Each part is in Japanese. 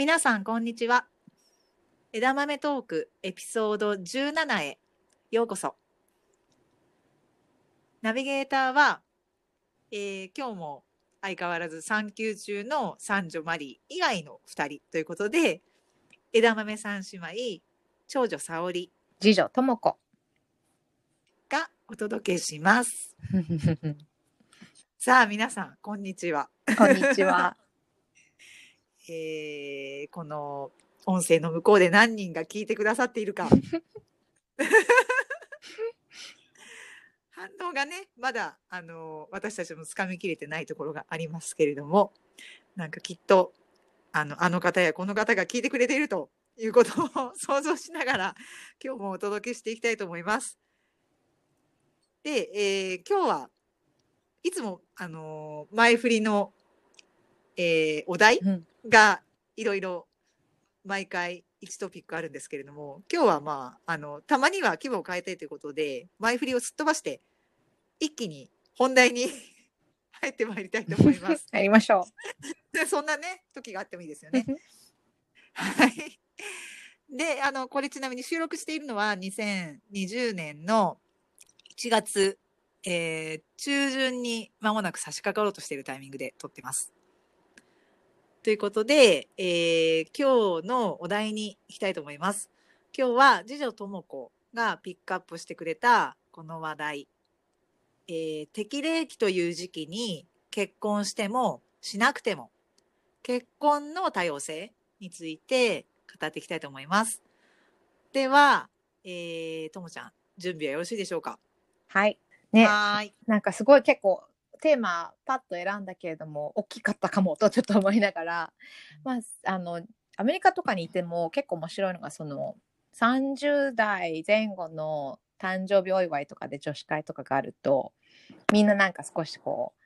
皆さん、こんにちは。枝豆トークエピソード17へようこそ。ナビゲーターは、えー今日も相変わらず産休中の三女マリー以外の2人ということで、枝豆三姉妹、長女沙織次女ともこ。がお届けします。さあ、皆さん、こんにちは。こんにちは。えーこの音声の向こうで何人が聞いてくださっているか 反応がねまだあの私たちもつかみきれてないところがありますけれどもなんかきっとあのあの方やこの方が聞いてくれているということを想像しながら 今日もお届けしていきたいと思います。で、えー今日はいつもあの前振りの、えーお題うんがいろいろ毎回1トピックあるんですけれども今日はまああのたまには規模を変えたいということで前振りをすっ飛ばして一気に本題に 入ってまいりたいと思います。やりましょで そんなね時があってもいいですよう。ね。はい。で、あの、これちなみに収録しているのは2020年の1月、えー中旬に間もなく差し掛かろうとしているタイミングで撮ってます。ということで、えー今日のお題に行きたいと思います。今日は次女とも子がピックアップしてくれたこの話題。えー適齢期という時期に結婚してもしなくても結婚の多様性について語っていきたいと思います。では、えー、ともちゃん、準備はよろしいでしょうか？はい。ね、はーい。なんかすごい結構テーマパッと選んだけれども大きかったかもとちょっと思いながら、まああのアメリカとかにいても結構面白いのがその30代前後の誕生日お祝いとかで女子会とかがあるとみんななんか少しこう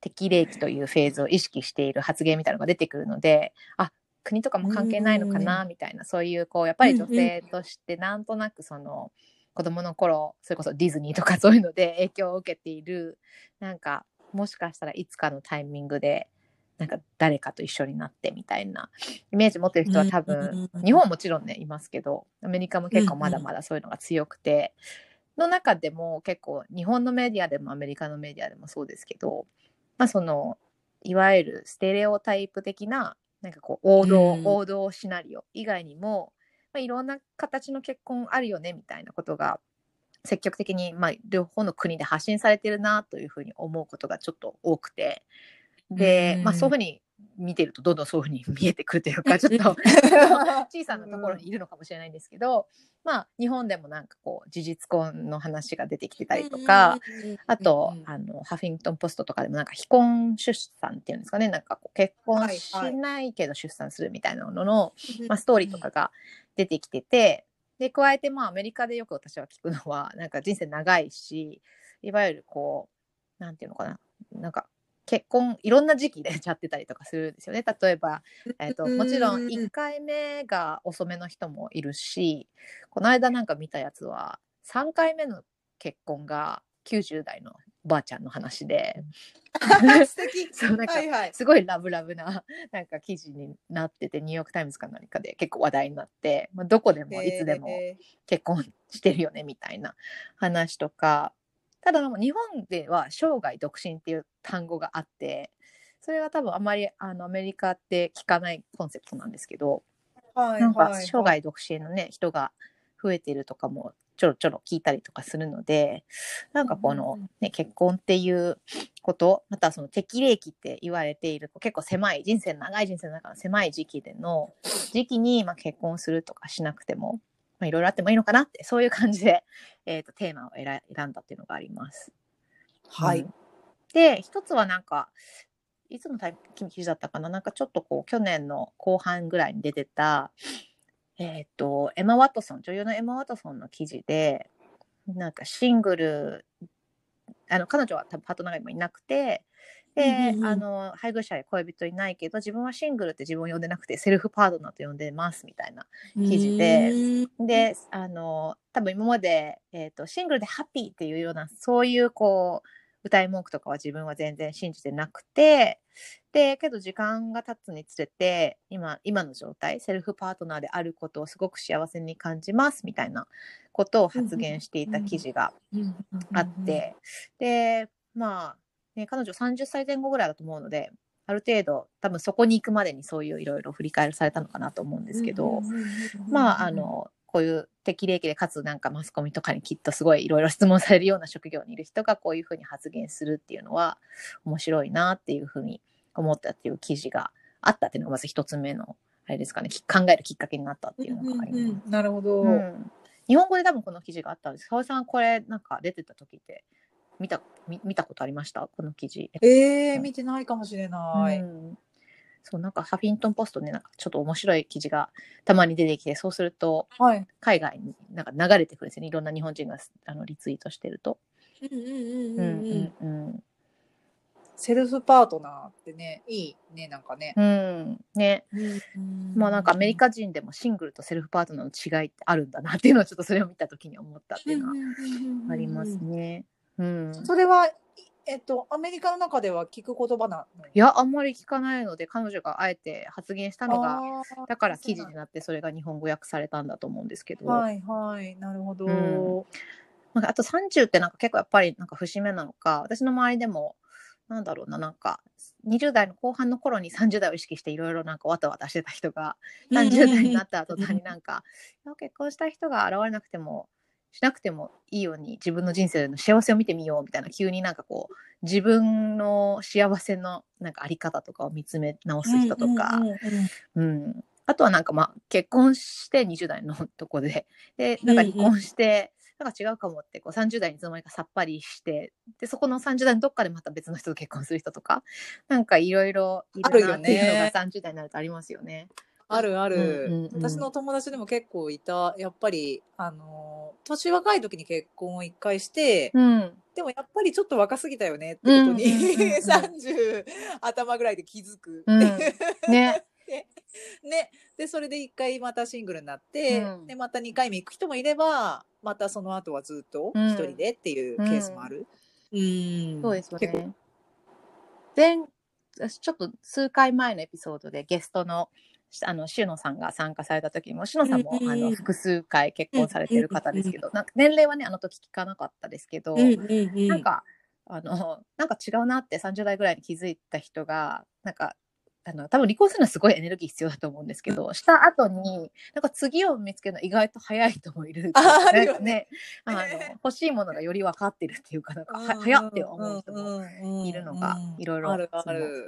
適齢期というフェーズを意識している発言みたいなのが出てくるのであ国とかも関係ないのかなみたいなそういうこうやっぱり女性としてなんとなくその子供の頃それこそディズニーとか そういうので影響を受けているなんかもしかしたらいつかのタイミングでなんか誰かと一緒になってみたいなイメージ持ってる人は多分日本はもちろんねいますけどアメリカも結構まだまだそういうのが強くての中でも結構日本のメディアでもアメリカのメディアでもそうですけどまあそのいわゆるステレオタイプ的ななんかこう王道、うん。王道シナリオ以外にも、まあ、いろんな形の結婚あるよねみたいなことが積極的に、まあ、両方の国で発信されてるなというふうに思うことがちょっと多くて。で、うん。まあ、そういうふうに見てるとどんどんそういうふうに見えてくるというか ちょっと 小さなところにいるのかもしれないんですけど、まあ、日本でもなんかこう事実婚の話が出てきてたりとか、あと、あの、ハフィントンポストとかでもなんか非婚出産っていうんですかね、なんかこう結婚はいしはいないけど出産するみたいなのの、うんまあ、ストーリーとかが出てきてて、で、加えてまあアメリカでよく私は聞くのは、なんか人生長いし、いわゆるこう、なんていうのかな、なんか結婚、いろんな時期で ちゃってたりとかするんですよね。例えば、えっと、もちろん1回目が遅めの人もいるし、この間なんか見たやつは、3回目の結婚が90代のおばあちゃんの話で、素敵。そうなんかはいはい。すごいラブラブななんか記事になっててニューヨーク・タイムズか何かで結構話題になって、まあ、どこでもいつでもえ結婚してるよねみたいな話とかただ日本では生涯独身っていう単語があってそれは多分あまりあのアメリカって聞かないコンセプトなんですけどーはいなんかはい生涯独身のね人が増えてるとかもちょろちょろ聞いたりとかするのでなんかこの、ね、結婚っていうことまたはその適齢期って言われている結構狭い人生長い人生の中の狭い時期での時期にまあ結婚するとかしなくてもまあいろいろあってもいいのかなってそういう感じで、えー、とテーマを選選んだっていうのがあります。はいうん。で一つはなんかいつのタイ記事だったかな？なんかちょっとこう去年の後半ぐらいに出てたえっ、とエマ・ワトソン女優のエマ・ワトソンの記事でなんかシングルあの彼女は多分パートナーが今いなくてで、うんうんうん。あの配偶者や恋人いないけど自分はシングルって自分を呼んでなくてセルフパートナーと呼んでますみたいな記事で。であの多分今まで、えー、とシングルでハッピーっていうようなそういうこう歌い文句とかは自分は全然信じてなくて、で、けど時間が経つにつれて、今、今の状態、セルフパートナーであることをすごく幸せに感じますみたいなことを発言していた記事があって、で、まあ、ね、彼女30歳前後ぐらいだと思うので、ある程度、多分そこに行くまでにそういういろいろ振り返りされたのかなと思うんですけど、まあ、あ、の、こういう適齢期でかつなんかマスコミとかにきっとすごいいろいろ質問されるような職業にいる人がこういうふうに発言するっていうのは面白いなっていうふうに思ったっていう記事があったっていうのがまず一つ目のあれですかねき考えるきっかけになったっていうのがあります。うんうんうんなるほど。うん日本語で多分この記事があったんです。沙織さんこれなんか出てた時って見た見見たことありました？この記事。ええ見てないかもしれない。うんそうなんかハフィントンポストねなんかちょっと面白い記事がたまに出てきてそうするとはい。海外になんか流れてくるんですよねいろんな日本人があのリツイートしてると。うんうんうんううんんうん。うんセルフパートナーってね、いいね、なんかね。うんねまあなんかアメリカ人でもシングルとセルフパートナーの違いってあるんだなっていうのをちょっとそれを見た時に思ったっていうのはありますね。うん、それは、いえっと、アメリカの中では聞く言葉なの？いやあんまり聞かないので彼女があえて発言したのがだから記事になってそれが日本語訳されたんだと思うんですけど、はいはい、なるほど。うん。なんかあと30ってなんか結構やっぱりなんか節目なのか私の周りでもなんだろうななんか20代の後半の頃に30代を意識していろいろなんかわたわたしてた人が30代になった途端になんか、結婚した人が現れなくてもしなくてもいいように自分の人生の幸せを見てみようみたいな急になんかこう自分の幸せのなんかあり方とかを見つめ直す人とか、うんうんうんうん、あとはなんかまあ結婚して20代のとこで。でなんか離婚して、なんか違うかもってこう30代にいつの間にかさっぱりしてでそこの30代のどっかでまた別の人と結婚する人とか。なんかいろいろいるなっていうのがあるよね。30代になるとありますよね。あるある、うんうんうん私の友達でも結構いた。やっぱり、あの、年若い時に結婚を一回して、うんでもやっぱりちょっと若すぎたよねってことに、うんうんうんうん 30頭ぐらいで気づく。うんね ね。で、それで一回またシングルになって、うんで、また二回目行く人もいれば、またその後はずっとうん一人でっていうケースもある。うん。そうですよね。前私ちょっと数回前のエピソードでゲストのあのシュノさんが参加された時もシュノさんも、あの複数回結婚されてる方ですけど、なんか年齢はねあの時聞かなかったですけど、なんかあの なんか違うなって30代ぐらいに気づいた人がなんかあの多分離婚するのはすごいエネルギー必要だと思うんですけど、した後になんか次を見つけるの意外と早い人もいる ああるよね。ねあの欲しいものがより分かってるっていうかなんかは早って思う人ももいるのがいろいろ。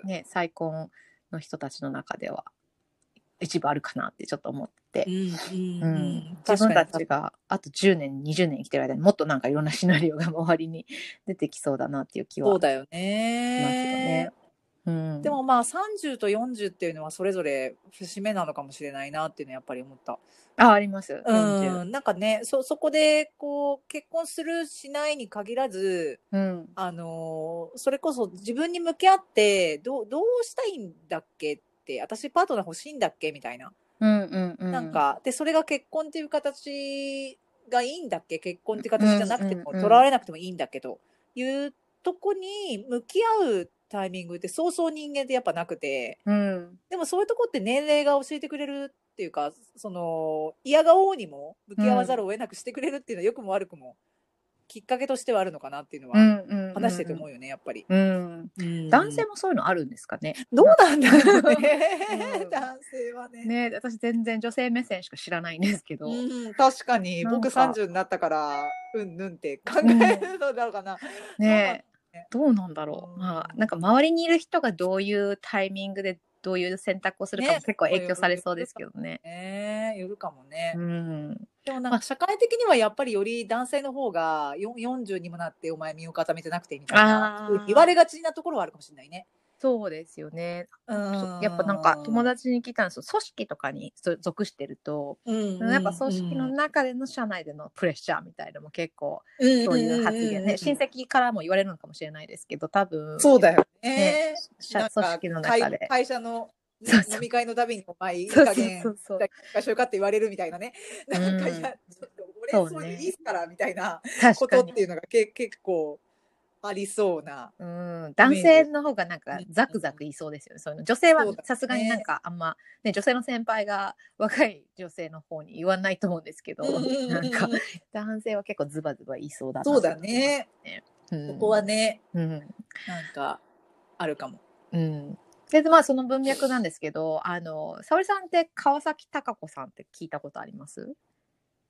ね。再婚の人たちの中では一部あるかなってちょっと思ってう、んうんううんん、自分たちがあと10年20年生きてる間にもっとなんかいろんなシナリオが周りに出てきそうだなっていう気はしそうだよねね。。うん、でもまあ30と40っていうのはそれぞれ節目なのかもしれないなっていうのはやっぱり思った。ああります。40うん、なんかねそそこでこう結婚するしないに限らず、うんあのーそれこそ自分に向き合ってどうどうしたいんだっけって私パートナー欲しいんだっけ？みたいな。うんうんうん、なんかでそれが結婚っていう形がいいんだっけ？結婚っていう形じゃなくても、うんうんうんとらわれなくてもいいんだけどいうとこに向き合うタイミングってそうそう人間ってやっぱなくて。うん。でもそういうとこって年齢が教えてくれるっていうかその嫌がおうにも向き合わざるを得なくしてくれるっていうのは良くも悪くもきっかけとしてはあるのかなっていうのうはんうん話してて思うよねやっぱり。うん、男性ももそういうのあるんですかね？どうなんだろうねうん男性はね。ね私全然女性目線しか知らないんですけど。うん、確かに僕30になったからうんぬんって考えるのだろうかな。ねねどうなんだろう、うんまあなんか周りにいる人がどういうタイミングでどういう選択をするかもね結構影響されそうですけどね。ねよるかもね。うん、でもなんか社会的にはやっぱりより男性の方がよ40にもなってお前身を固めてなくてみたいな言われがちなところはあるかもしれないね。そうですよね。うん。やっぱなんか友達に聞いたんですよ。組織とかにそ属してると、うんやっぱ組織の中での社内でのプレッシャーみたいなのも結構そういう発言ね、親戚からも言われるのかもしれないですけど多分。そうだよね。ね。社組織の中で。会会社のそうそう。飲み会のたびにお前いいそうそう加減そう。そう場所よかって言われるみたいなね。なんかうんいやちょっと俺そうね。そういういいっすからみたいなことっていうのがけ結構ありそうな。うん、男性の方がなんかザクザク言いそうですよね。そういうの女性はそうだねさすがになんかあんま、ね、女性の先輩が若い女性の方に言わないと思うんですけど、なんか男性は結構ズバズバ言いそうだなそうだね。うんここはね、うんなんか、あるかも。うん。で、まあその文脈なんですけど、あの、沙織さんって川崎貴子さんって聞いたことあります？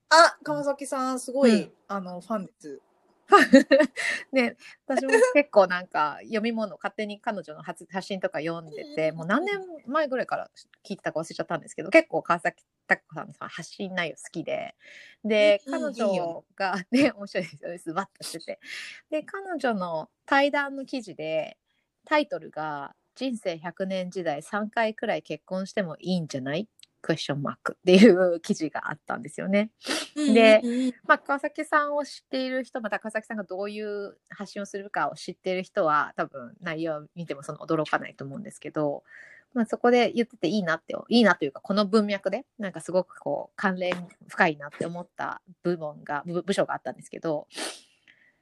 あ、川崎さん、すごい、うんあの、ファンです。ね、私も結構なんか読み物勝手に彼女の発発信とか読んでてもう何年前ぐらいから聞いてたか忘れちゃったんですけど結構川崎貴子さんのさ発信内容好きででうん彼女が ね面白いですよねズバッとしてて。で彼女の対談の記事でタイトルが「人生100年時代3回くらい結婚してもいいんじゃない?」クエスチョンマークっていう記事があったんですよね。でまあ、川崎さんを知っている人また川崎さんがどういう発信をするかを知っている人は多分内容を見てもその驚かないと思うんですけど、まあ、そこで言ってていいなっていいなというかこの文脈でなんかすごくこう関連深いなって思った部門が部部署があったんですけど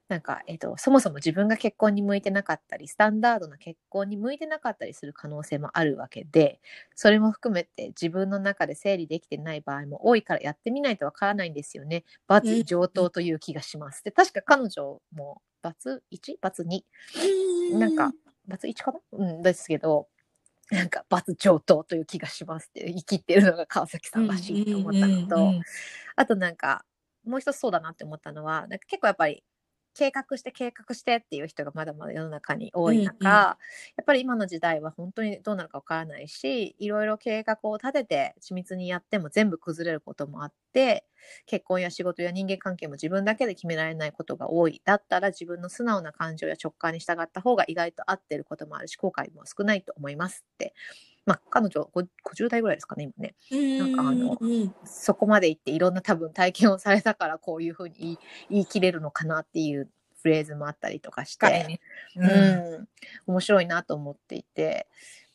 なんか、えっとそもそも自分が結婚に向いてなかったりスタンダードな結婚に向いてなかったりする可能性もあるわけでそれも含めて自分の中で整理できてない場合も多いからやってみないとわからないんですよね。バツ上等という気がします。で、確か彼女もバツ 1? バツ 2? なんか、バツ1かな？うんですけど、なんか、バツ上等という気がしますって言い切ってるのが川崎さんらしいと思ったのと、あとなんか、もう一つそうだなって思ったのは、なんか結構やっぱり、計画して計画してっていう人がまだまだ世の中に多い中、うんうん。やっぱり今の時代は本当にどうなるかわからないしいろいろ計画を立てて緻密にやっても全部崩れることもあって結婚や仕事や人間関係も自分だけで決められないことが多い。だったら自分の素直な感情や直感に従った方が意外と合ってることもあるし後悔も少ないと思いますってまあ彼女ご50代ぐらいですかね今ね。なんかあのうん。うんそこまで行っていろんな多分体験をされたからこういうふうに言い言い切れるのかなっていうフレーズもあったりとかして、深いね。うん。面白いなと思っていて。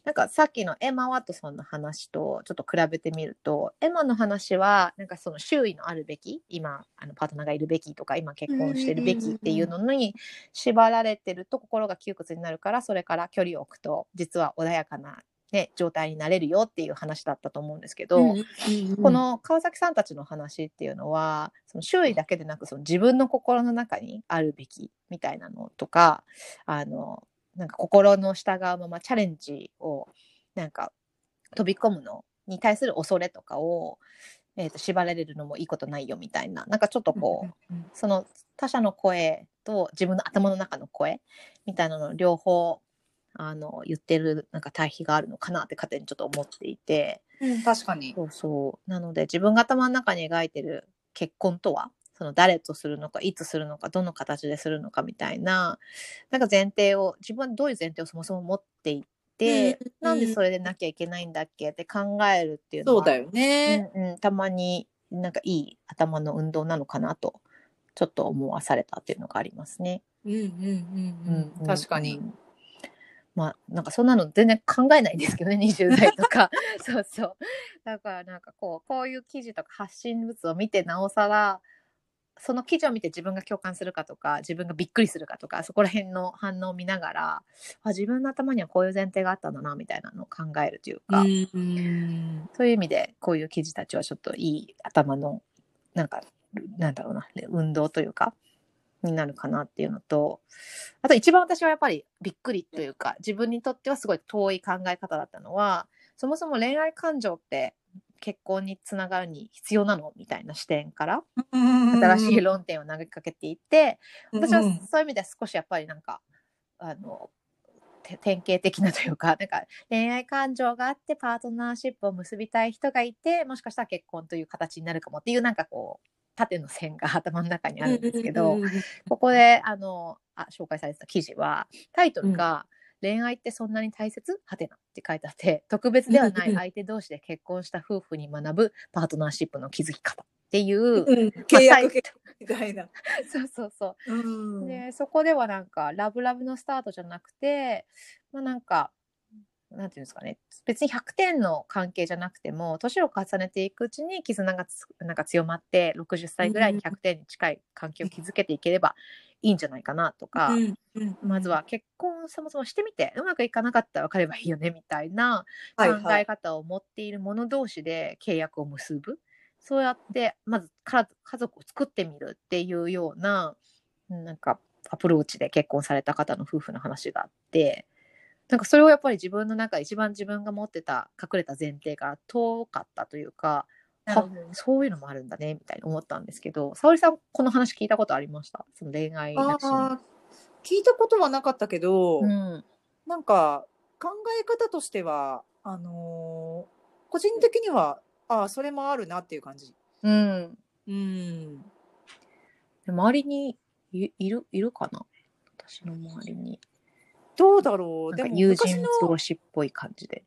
なんかさっきのエマ・ワトソンの話とちょっと比べてみるとエマの話はなんかその周囲のあるべき今あのパートナーがいるべきとか今結婚してるべきっていうのに縛られてると心が窮屈になるからそれから距離を置くと実は穏やかな、ね、状態になれるよっていう話だったと思うんですけど、うんうんうんこの川崎さんたちの話っていうのはその周囲だけでなくその自分の心の中にあるべきみたいなのとかあのなんか心の従うままチャレンジをなんか飛び込むのに対する恐れとかを、えー、と縛られるのもいいことないよみたいな。なんかちょっとこう、うんうんその他者の声と自分の頭の中の声みたいなのを両方あの言ってるなんか対比があるのかなって勝手にちょっと思っていて。うん確かに。そうそう。なので自分が頭の中に描いてる結婚とは、その誰とするのか、いつするのか、どの形でするのかみたいな、なんか前提を、自分はどういう前提をそもそも持っていて、うんなんでそれでなきゃいけないんだっけって考えるっていうのは、そうだよね。うんうん、たまになんかいい頭の運動なのかなと、ちょっと思わされたっていうのがありますね。うんうんうんうん。確かに。。まあ、なんかそんなの全然考えないんですけどね、20代とか。そうそう。だからなんかこう、こういう記事とか発信物を見てなおさら、その記事を見て自分が共感するかとか、自分がびっくりするかとか、そこら辺の反応を見ながら、あ自分の頭にはこういう前提があったんだな、みたいなのを考えるというか、うんそういう意味で、こういう記事たちはちょっといい頭の、なんか、なんだろうな、運動というか、になるかなっていうのと、あと一番私はやっぱりびっくりというか、自分にとってはすごい遠い考え方だったのは、そもそも恋愛感情って結婚につながるに必要なのみたいな視点から、新しい論点を投げかけていて、私はそういう意味では少しやっぱりなんか、あの、て典型的なというか、なんか恋愛感情があってパートナーシップを結びたい人がいて、もしかしたら結婚という形になるかもっていうなんかこう、縦の線が頭の中にあるんですけど、ここであのあ紹介されてた記事はタイトルが「恋愛ってそんなに大切？はてな」って書いてあって特別ではない相手同士で結婚した夫婦に学ぶパートナーシップの築き方っていう、うん契約みたいな。そうそうそう。うん。でそこではなんかラブラブのスタートじゃなくてまあなんかなんていうんですかね。別に100点の関係じゃなくても年を重ねていくうちに絆がつなんか強まって60歳ぐらいに100点に近い関係を築けていければいいんじゃないかなとか、うんうんまずは結婚そもそもしてみてうまくいかなかったら別ればいいよねみたいな考はいはい。え方を持っている者同士で契約を結ぶ、そうやってまず家族を作ってみるっていうようなうんなんかアプローチで結婚された方の夫婦の話があってなんかそれをやっぱり自分の中で一番自分が持ってた隠れた前提が遠かったというかなるほどそういうのもあるんだねみたいに思ったんですけど沙織さんこの話聞いたことありました？その恋愛なしのあー聞いたことはなかったけど、うんなんか考え方としてはあのー個人的にはああそれもあるなっていう感じ。うんうん。で周りにいいるいるかな？私の周りに。どうだろう？でも友人同士っぽい感じで。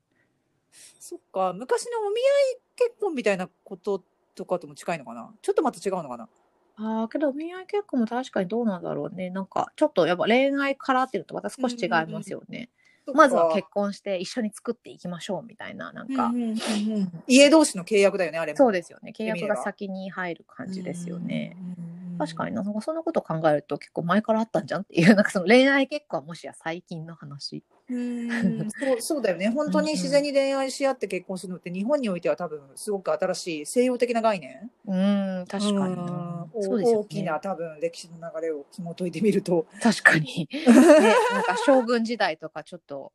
そっか昔のお見合い結婚みたいなこととかとも近いのかな？ちょっとまた違うのかな？ああ、けどお見合い結婚も確かにどうなんだろうね。なんかちょっとやっぱ恋愛からっていうのとまた少し違いますよね。まずは結婚して一緒に作っていきましょうみたいな、なんか、うんうんうんうん家同士の契約だよねあれも。そうですよね。契約が先に入る感じですよね。うんうん。確かにな、なんかそんなこと考えると結構前からあったんじゃんっていう、なんかその恋愛結婚はもしや最近の話。うん そうそうだよね本当に自然に恋愛し合って結婚するのって日本においては多分すごく新しい西洋的な概念うん、確かになうん。そうですよね大きな。多分歴史の流れを紐解いてみると確かに。ね、なんか将軍時代とかちょっと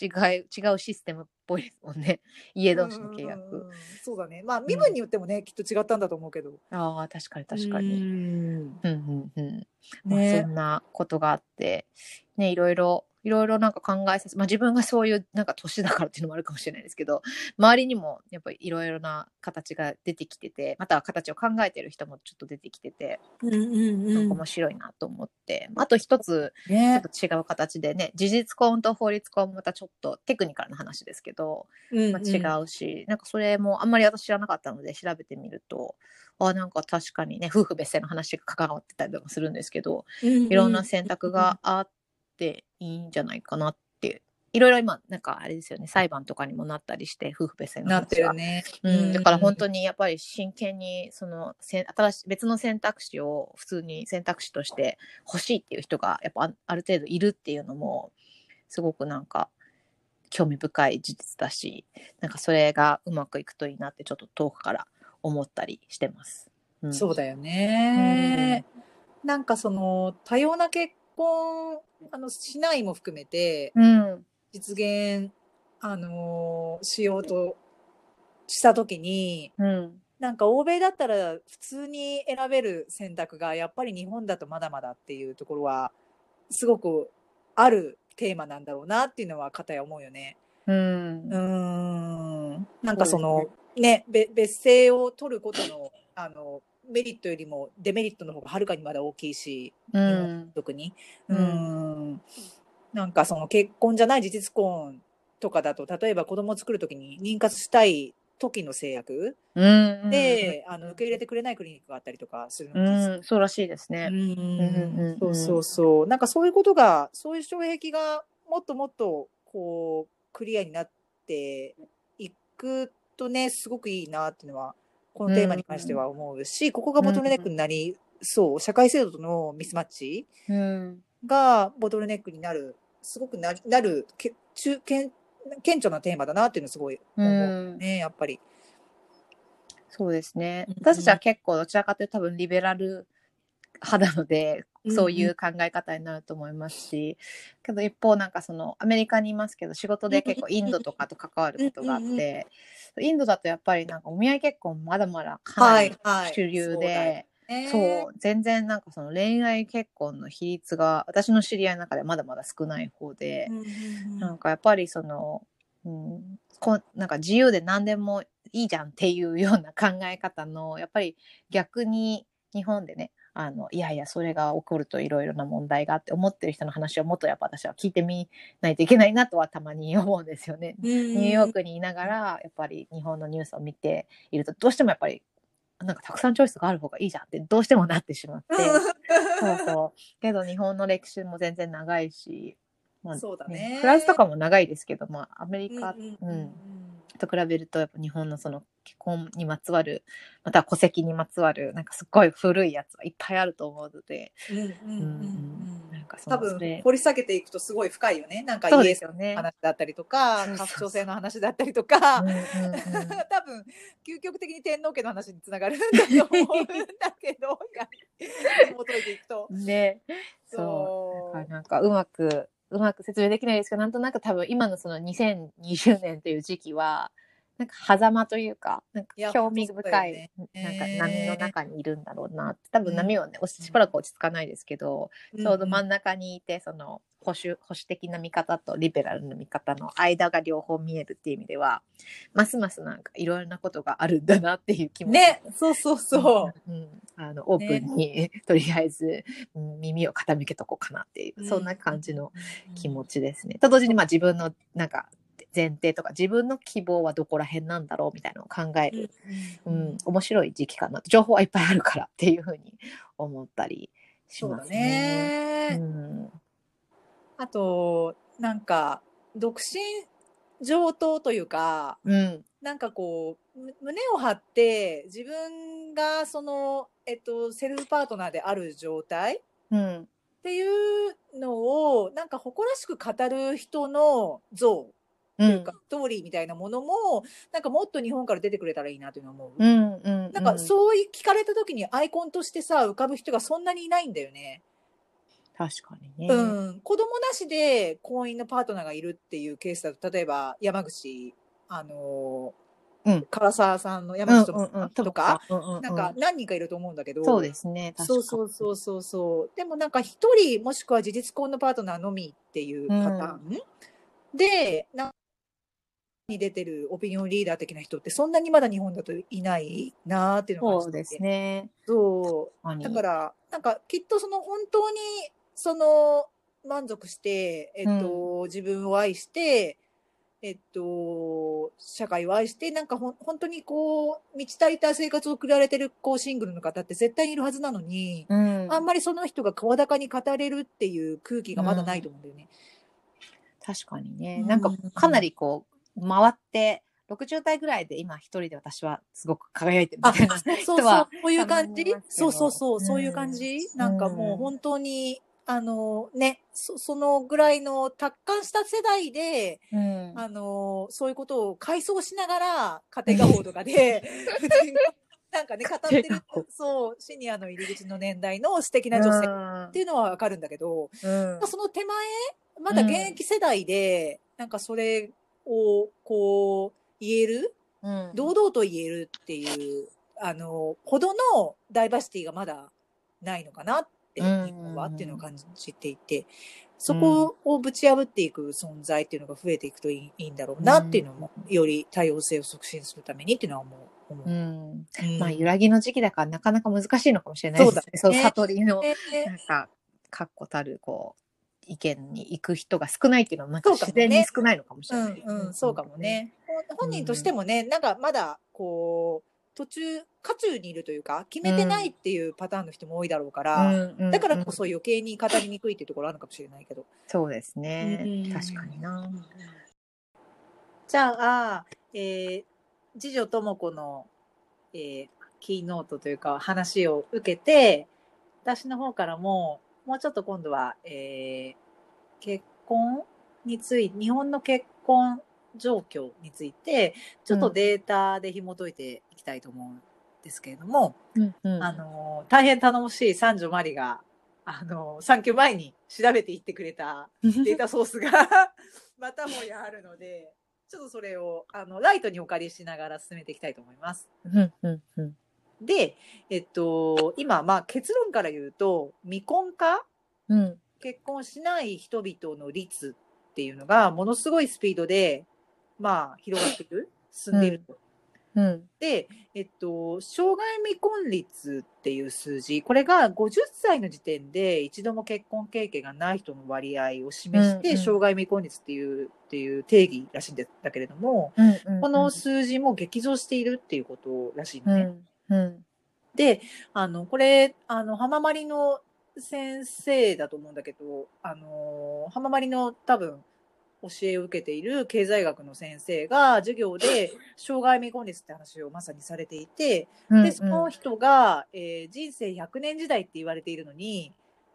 違い違うシステムっぽいですもんね。家同士の契うん約。そうだねまあ身分によってもね、きっと違ったんだと思うけどああ、確かに確かに。うんうんうんうん。まあ、ねそんなことがあって、ね、いろいろ、いろいろなんか考えさせ、まあ自分がそういうなんか年だからっていうのもあるかもしれないですけど、周りにもやっぱりいろいろな形が出てきてて、または形を考えてる人もちょっと出てきてて、うんうんなん。うんか面白いなと思って、あと一つ、ちょねっと違う形でね、事実婚と法律婚もまたちょっとテクニカルな話ですけど、まあ、違うし、なんかそれもあんまり私知らなかったので調べてみると、あなんか確かにね、夫婦別姓の話が関わってたりとかするんですけど、いいろんな選択があっていいんじゃないかなって、いろいろ今、なんかあれですよね、裁判とかにもなったりして、夫婦別姓のなってるね、うん、だから本当にやっぱり真剣にそのせ新しい別の選択肢を普通に選択肢として欲しいっていう人がやっぱあある程度いるっていうのもすごくなんか興味深い事実だしなんかそれがうまくいくといいなってちょっと遠くから思ったりしてます。うん、そうだよね、なんかその多様な結婚あのしないも含めてうん。実現あのしようとした時にうんなんか欧米だったら普通に選べる選択がやっぱり日本だとまだまだっていうところはすごくあるテーマなんだろうなっていうのは片や思うよね。うん。うーん。なんかそのねべ別姓を取ることのあのメリットよりもデメリットの方がはるかにまだ大きいし、うん。特に。ううん。んなんかその結婚じゃない事実婚とかだと例えば子供を作る時に妊活したい時の制約うん。で、あの受け入れてくれないクリニックがあったりとかするうのもん。そうらしいですね。うんうん。そうそうそう。なんかそういうことが、そういう障壁がもっともっとこうクリアになっていくとね、すごくいいなっていうのは、このテーマに関しては思うし、ここがボトルネックになりそう、社会制度とのミスマッチうん。がボトルネックになる、すごくななるけ中顕顕著なテーマだなっていうのをすごい思うね、やっぱり。そうですね。うん。私たちは結構どちらかというと多分リベラル派なので、うんそういう考え方になると思いますし、けど一方なんかそのアメリカにいますけど仕事で結構インドとかと関わることがあって、インドだとやっぱりなんかお見合い結婚まだまだかなりはい主流そうだよで、ね。そう、全然なんかその恋愛結婚の比率が私の知り合いの中でまだまだ少ない方で、うんなんかやっぱりその、うん、こなんか自由で何でもいいじゃんっていうような考え方のやっぱり逆に日本でねあのいやいやそれが起こるといろいろな問題があって思ってる人の話をもっとやっぱ私は聞いてみないといけないなとはたまに思うんですよね。ニニューヨークにいながらやっぱり日本のニュースを見ているとどうしてもやっぱりなんかたくさんチョイスがある方がいいじゃんってどうしてもなってしまって。そうそう。けど日本の歴史も全然長いし、まあそうだねフランスとかも長いですけど、まあアメリカ、うんうんと比べるとやっぱ日本のその結婚にまつわるまたは戸籍にまつわるなんかすっごい古いやつはいっぱいあると思うのでうんうんうんうんなんかそ多分掘り下げていくとすごい深いよね。なんかそうイエスのですよね。話だったりとか、そうそうそう拡張性の話だったりとか、多分究極的に天皇家の話につながるんだと思うんだけど、や 紐解いていくと。ね、そう。だからなんかうまく、うまく説明できないですけど、なんとなく多分今のその2020年という時期は、なんか狭間というか、なんか興味深い、なんかね波の中にいるんだろうなって。多分波はね、うんしばらく落ち着かないですけど、ちょうど真んん中にいて、その保守、保守的な見方とリベラルな見方の間が両方見えるっていう意味では、ますますなんかいろいろなことがあるんだなっていう気持ち。ね、そうそうそう。うん、あのオープンに、とりあえずうん耳を傾けとこうかなっていう、そんな感じの気持ちですね。と同時にまあ自分のなんか前提とか自分の希望はどこら辺なんだろうみたいなのを考える、うん面白い時期かな情報はいっぱいあるからっていうふうに思ったりしそうだますね。ね。うんあと、なんか、独身上等というか、うんなんかこう、む胸を張って、自分がその、えっと、セルフパートナーである状態うんっていうのを、なんか誇らしく語る人の像うんというか、ストーリーみたいなものも、なんかもっと日本から出てくれたらいいなというのは思う。うんうんなんかそういう聞かれた時にアイコンとしてさ、浮かぶ人がそんなにいないんだよね。確かにね。うん。子供なしで婚姻のパートナーがいるっていうケースだと、例えば山口、あのーうん唐沢さんのうん山口うんうんとか、うんうんうんなんか何人かいると思うんだけど、そうですね。確かにそうそうそうそうそう。でもなんか一人もしくは事実婚のパートナーのみっていうパターン、で、なんかに出てるオピニオンリーダー的な人ってそんなにまだ日本だといないなーっていうのがそうです。ね。そう。だから、なんかきっとその本当にその満足して、えっと、自分を愛して、えっと、社会を愛して、なんかほん本当にこう、満ち足りた生活を送られてるこうシングルの方って絶対にいるはずなのに、うん。あんまりその人が声高に語れるっていう空気がまだないと思うんだよね。確かにね。うん。なんかかなりこう、回って、60代ぐらいで今一人で私はすごく輝いてるみあ、たいなそうそう。人は、そういう感じ？そうそうそう、そういううん。感じなんかもう本当に、あのね、そそのぐらいの達観した世代で、うん。あのそういうことを回想しながら、家庭画報とかで、なんかね、語ってるそう、シニアの入り口の年代の素敵な女性うん。っていうのはわかるんだけど、うん。その手前、まだ現役世代で、なんかそれを、こう、言えるうん。堂々と言えるっていう、あの、ほどのダイバーシティがまだないのかなっ日本はっていうのを感じていて、そこをぶち破っていく存在っていうのが増えていくといいいいんだろうなっていうのも、より多様性を促進するためにっていうのは思う。思ううんうんまあ、揺らぎの時期だからなかなか難しいのかもしれないですね。そうだね悟りの、ねなんか、確固たる、こう、意見に行く人が少ないっていうのは、なんか自然に少ないのかもしれない。そうかも。ね。ほ本人としてもね、なんかまだ、こう、途中、渦中にいるというか、決めてないっていうパターンの人も多いだろうから、うんうんだからこそ余計に語りにくいっていうところあるのかもしれないけど。そうですねうん。確かにな。じゃあ、えー、次女とも子の、えー、キーノートというか話を受けて、私の方からも、もうちょっと今度は、えー、結婚について、日本の結婚状況について、ちょっとデータで紐解いていきたいと思うんですけれども、うんうん。あの、大変頼もしい三女マリが、あの、産休前に調べていってくれた データソースが またもやあるので、ちょっとそれを、あの、ライトにお借りしながら進めていきたいと思います。うんうんうん。で、えっと、今、まあ結論から言うと、未婚化？うん。結婚しない人々の率っていうのが、ものすごいスピードで、まあ、広がっていく、進ん。でいると。うん。で、えっと、障害未婚率っていう数字、これが50歳の時点で一度も結婚経験がない人の割合を示して、うんうん。障害未婚率っていう、っていう定義らしいんだけれども、うんうんこの数字も激増しているっていうことらしいのね。うんうん。で、あの、これ、あの、浜まりの先生だと思うんだけど、あの、浜まりの多分、教えを受けている経済学の先生が授業で障害未婚率って話をまさにされていて、で、その人が、えー人生100年時代って言われているのに、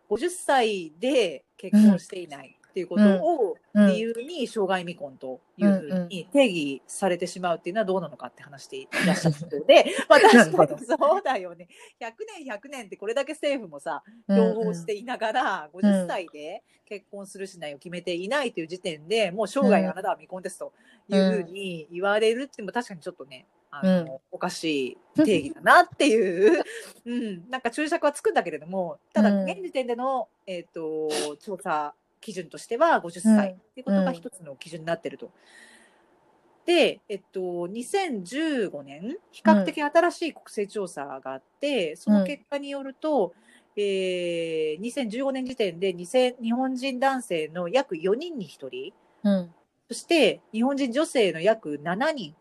50歳で結婚していないっていうことをうん理由に障害未婚というふうに定義されてしまうっていうのはどうなのかって話していらっしゃったので、まあな確かにそうだよね。100年100年ってこれだけ政府もさ、擁護していながら、50歳で結婚するしないを決めていないという時点で、もう生涯あなたは未婚ですというふうに言われるっていうのも確かにちょっとね、あの、うん。おかしい定義だなっていう、うん、なんか注釈はつくんだけれども、ただうん。現時点での、えっ、と、調査基準としては50歳っていうことが一つの基準になってると。で、えっと、2015年、比較的新しい国勢調査があって、その結果によると、えー、2015年時点で2000日本人男性の約4人に1人、うん。そして日本人女性の約7人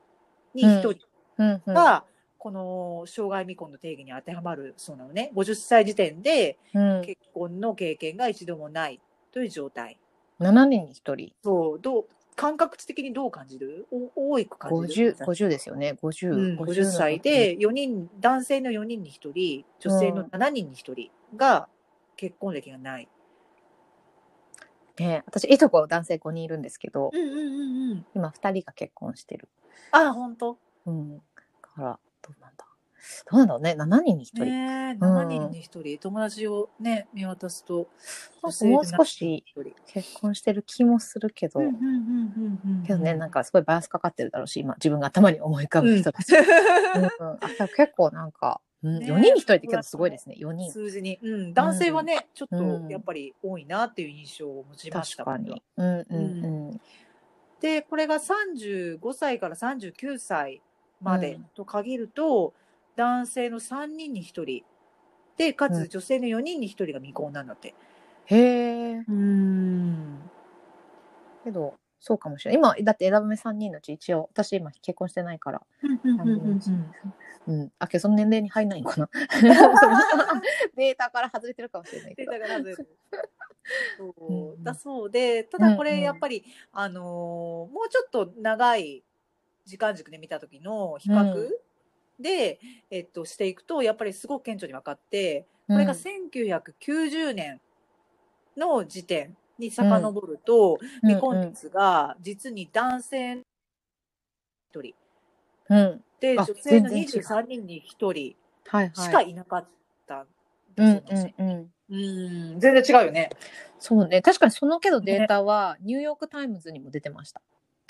に1人うん。うん。が、この障害未婚の定義に当てはまるそうなのね。50歳時点でうん。結婚の経験が一度もないという状態。7人に1人。そう、どう、感覚値的にどう感じる？お多いく感じる？50、50ですよね。50。うん、50歳で4人、男性の4人に1人、女性の7人に1人が結婚歴がない。ね、私、いとこ男性5人いるんですけど、うんうんうんうん。今2人が結婚してる。あ、本当？うん。だから、どうなんだ。ろうね。7人に1人。ねえ、7人に1人、友達をね、見渡すと、もう少し結婚してる気もするけど、7人に1人。うんうんうんうんうん。けどね、なんかすごいバイアスかかってるだろうし、今自分が頭に思い浮かぶ人たち。うん、あ結構なんか、うん、ね4人に1人ってけどすごいですね、4人。数字に。うん、男性はね、ちょっうんとやっぱり多いなっていう印象を持ちました。確かに。うんうんうん。で、これが35歳から39歳までうんと限ると、男性の3人に1人。で、かうんつ女性の4人に1人が未婚なんだって。へえ。うん。けど、そうかもしれない。今、だって枝豆3人のうち一応、私今結婚してないから、うん。あ、けどその年齢に入んないのかな。データから外れてるかもしれない。データがなぜそううんだそうで、ただこうんうんれやっぱり、あのーもうちょっと長い時間軸で見た時の比較うで、えっと、していくと、やっぱりすごく顕著に分かって、これが1990年の時点に遡ると、うん未婚率が実に男性1人、うん。で、あ女性の全然違う23人に1人。しかいなかったんですね。うんうん。うん、全然違うよね。そうね。確かにそのけどデータは、ニューヨークタイムズにも出てました。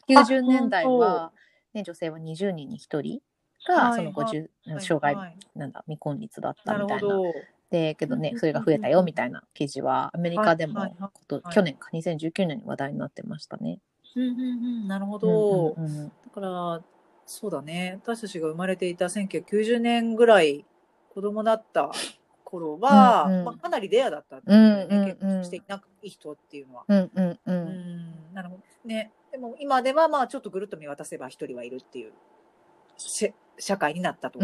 90年代は、ね、女性は20人に1人が、そのはいはい50、生涯、はいなんだ、未婚率だったみたいな。で、けどねそれが増えたよみたいな記事は、アメリカでも去年か、2019年に話題になってましたね。うんうんうん、なるほど。だから、そうだね。私たちが生まれていた1990年ぐらい、子供だった頃は、うんうんまあ、かなりレアだったんだよね、うんうんうん結婚していない人っていうのは。うんうんう。うんん、なるほどね。でも今では、まあ、ちょっとぐるっと見渡せば一人はいるっていう、し社会になったと。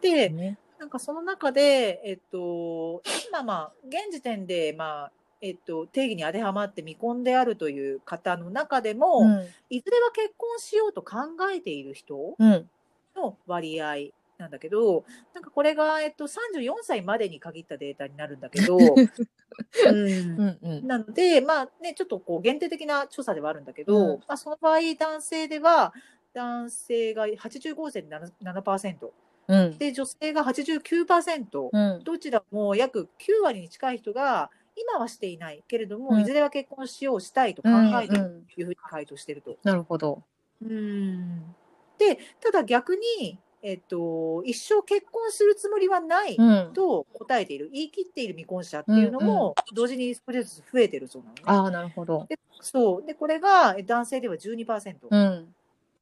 で、ね。なんかその中で、えっと、今まあ、現時点で、まあ、えっと、定義に当てはまって未婚であるという方の中でも、うん。いずれは結婚しようと考えている人うん。の割合なんだけど、なんかこれが、えっと、34歳までに限ったデータになるんだけど、うん。うんうん。なので、まあね、ちょっとこう限定的な調査ではあるんだけど、うん。まあ、その場合、男性では、男性が85.7%、うんで、女性が89%、うんどちらも約9割に近い人が、今はしていないけれども、うんいずれは結婚しよう、したいと考えているというふうに回答していると。なるほど。うんで、ただ逆に、えっと、一生結婚するつもりはないうん。と答えている、言い切っている未婚者っていうのも、同時に少しずつ増えてるそうなのね。ああ、なるほど。でそう。で、これがえ男性では12%、うん。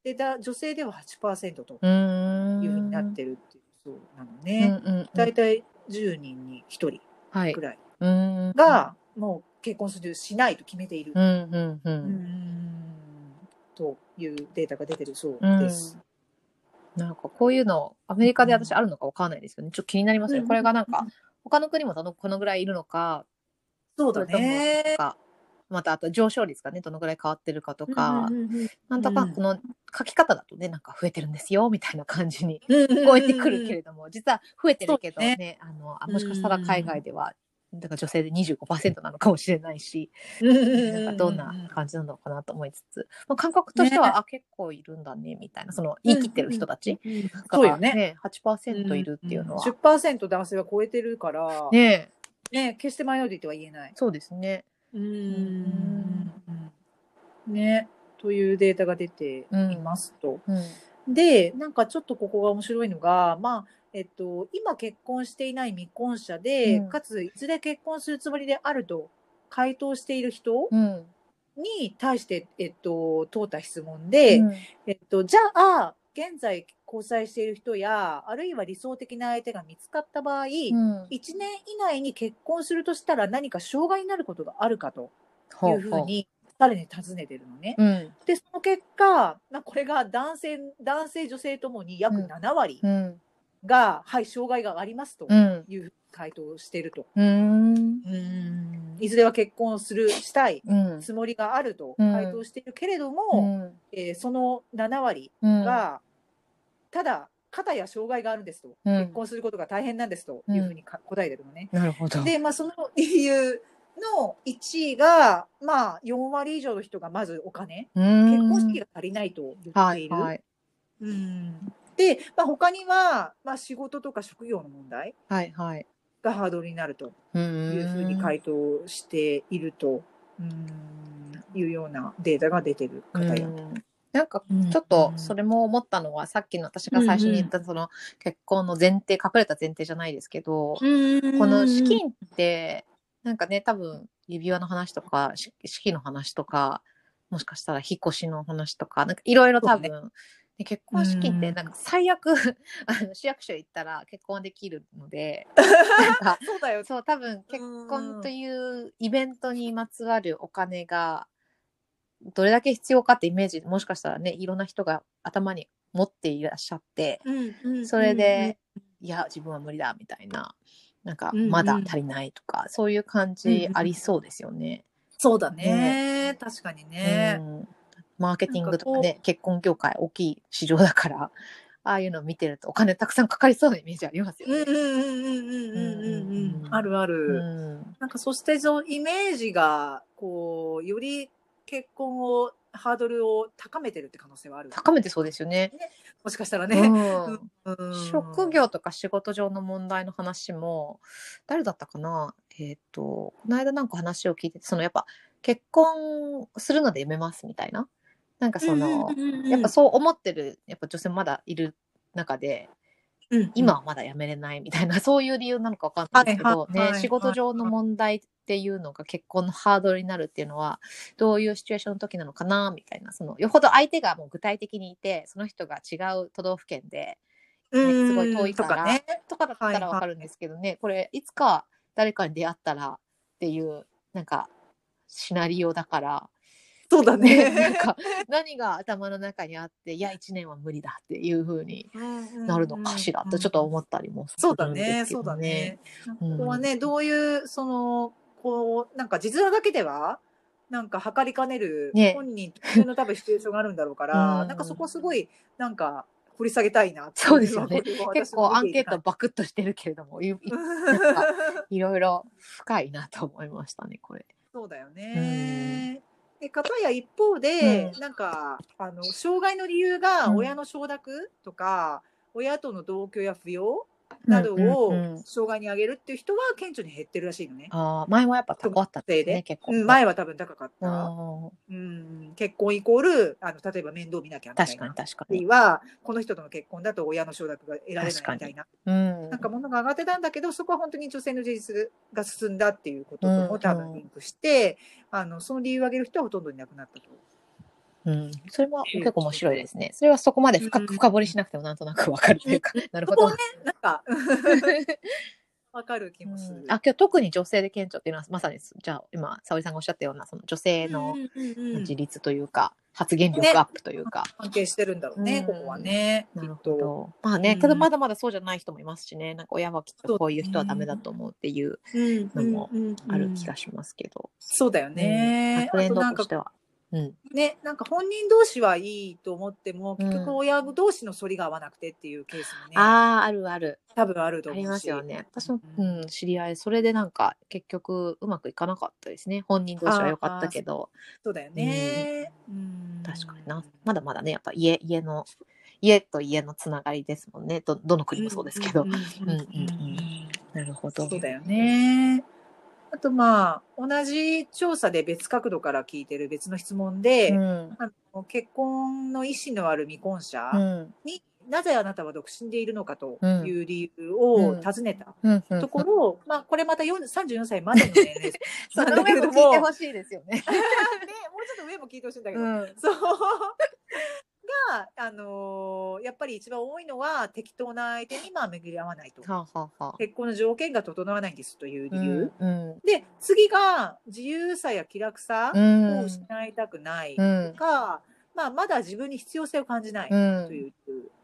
でだ女性では8%と。いうふうになってるっていうそうなのうんね。うんうん。だいたい10人に1人はいく。らいうん。が、もう結婚する、しないと決めている。うんうんう。うんんというデータが出てるそううんです。なんかこういうの、アメリカで私あるのかわかんないですけどね。ちょっと気になりますね。うんこれがなんか、他の国もこのぐらいいるのか、そうだね。かまたあと上昇率がね、どのぐらい変わってるかとか、うんうんうんなんとかうん。この書き方だとね、なんか増えてるんですよ、みたいな感じにうん聞こえてくるけれども、実は増えてるけどそうね、あの、あもしかしたら海外では、だから女性で25%なのかもしれないし、なんかどんな感じなのかなと思いつつ、まあ、感覚としては、ね。あ、結構いるんだね、みたいな、その言い切ってる人たち。うんがそうよね。8%いるっていうのは。10%男性は超えてるから、ねね、決してマイノリティとは言えない。そうですね。うんね、というデータが出ていますと。うん。で、なんかちょっとここが面白いのが、まあ、えっと、今結婚していない未婚者で、うんかついずれ結婚するつもりであると回答している人うん。に対して、えっと、問うた質問で、うんえっと、じゃあ、現在交際している人や、あるいは理想的な相手が見つかった場合、うん。1年以内に結婚するとしたら何か障害になることがあるかというふうに彼に尋ねてるのね。うん。で、その結果、まあ、これが男性、男性、女性ともに約うん7割うん。が、はい、障害がありますとうん。いう回答していると。うん。うんいずれは結婚する、したいうん。つもりがあるとうん回答しているけれども、うん。えーその7割うん。が、ただ、肩や障害があるんですと、うん結婚することが大変なんですというふうにか答えてるのね。なるほど。で、まあ、その理由の1位が、まあ、4割以上の人がまずお金、結結婚式が足りないと言っている。はい。うんで、まあ、他には、まあ、仕事とか職業の問題はい。はい。がハードルになるとういうふうにん。回答していると、うん、いうようなデータが出てる方や。うんなんかうん。ちょっとそれも思ったのは、さっきの私が最初に言ったその結婚の前提隠れた前提じゃないですけど、この資金ってなんかね多分指輪の話とかし式の話とかもしかしたら引っ越しの話とかなんかいろいろ多分、そで結婚資金っうんてなんか最悪 あの市役所行ったら結婚できるので そうだよ。そう多分結婚というイベントにまつわるお金がどれだけ必要かってイメージもしかしたらねいろんな人が頭に持っていらっしゃって、それで、いや自分は無理だみたいななんかまだ足りないとか、うんうん、そういう感じありそうですよね。うん、そうだね、ね、確かにね、マーケティングとかね結婚業界大きい市場だからああいうのを見てるとお金たくさんかかりそうなイメージありますよね。あるある。うん、なんかそしてそのイメージがこうより結婚をハードルを高めてるって可能性はある。高めてそうですよね。もしかしたらうね。ん。うん。職業とか仕事上の問題の話も誰だったかな？えっ、とこの間なんか話を聞いててそのやっぱ結婚するのでやめますみたいな。なんかその、やっぱそう思ってるやっぱ女性もまだいる中でうん今はまだやめれないみたいな、そういう理由なのかわかんないですけど、はいはいはい。ね、仕事上の問題っていうのが結婚のハードルになるっていうのはどういうシチュエーションの時なのかなみたいな。そのよほど相手がもう具体的にいてその人が違う都道府県でうん。すごい遠いからとかね。とかだったらわかるんですけどね、これいつか誰かに出会ったらっていうなんかシナリオだから、そうだね、ね。なんか何が頭の中にあっていや1年は無理だっていう風になるのかしらとちょっと思ったりもすそうだるんでね、すけどそうだね。うん。ここはね、どういう、その、こう、なんか実話だけでは、なんか測りかねるね。本人特有の多分シチュエーションがあるんだろうから、うん。なんかそこすごい、なんか掘り下げたいなそうですよね。結構アンケートバクッとしてるけれども いろいろ深いなと思いましたねこれ。そうだよね。で、かたや一方で、なんか、あの、障害の理由がうん。親の承諾とか、親との同居や扶養などをうんうんうん障害に挙げるっていう人は顕著に減ってるらしいのね。あー前はやっぱ高かったんですね結構。うん、前は多分高かった。うんうん、結婚イコール、あの、例えば面倒見なきゃみたい確かにな。確かに。あるいは、この人との結婚だと親の承諾が得られないみたいな、うんなんかものが上がってたんだけど、そこは本当に女性の自立が進んだっていうこととうんも多分リンクして、あの、その理由を挙げる人はほとんどいなくなったと。うん、それも結構面白いですね。それはそこまで深うんく深掘りしなくてもなんとなくわかるというか、なるほど。ね、なんか、わかる気もする。あ、今日特に女性で顕著っていうのは、まさに、じゃあ、今、沙織さんがおっしゃったような、その女性のうんうんうん自立というか、発言力アップというか。関係してるんだろうね、うんここはね。なる。ほど。まあね、うんけどまだまだそうじゃない人もいますしね、なんか親はきっとこういう人はダメだと思うっていううんのもうんうんある気がしますけど。そうだよね。トレンドとしては。うん。ね、なんか本人同士はいいと思っても、うん結局親同士の反りが合わなくてっていうケースもね、ああ、あるある。多分あると思うし。ありますよね。私の、ううんん、知り合い、それでなんか結局うまくいかなかったですね。本人同士は良かったけど、そうだよね。うん確かにな。まだまだね、やっぱ家、家の、家と家のつながりですもんね。ど、どの国もそうですけど。んんうんうんうんうんなるほど。そうだよね。あとまあ、同じ調査で別角度から聞いてる別の質問で、うん。あの結婚の意思のある未婚者うん。に、なぜあなたは独身でいるのかとうんいう理由を尋ねたところ、まあ、これまた4 34歳までの年齢 そなんの上もだけれども、聞いてほしいですよね。ね、もうちょっと上も聞いてほしいんだけど、うん。そう。が、あのーやっぱり一番多いのは、適当な相手にまあ巡り合わないと。はあ、はあはあ、結婚の条件が整わないんですという理由。うん。で、次が、自由さや気楽さうん。を失いたくないうん。か、まあ、まだ自分に必要性を感じないうんという、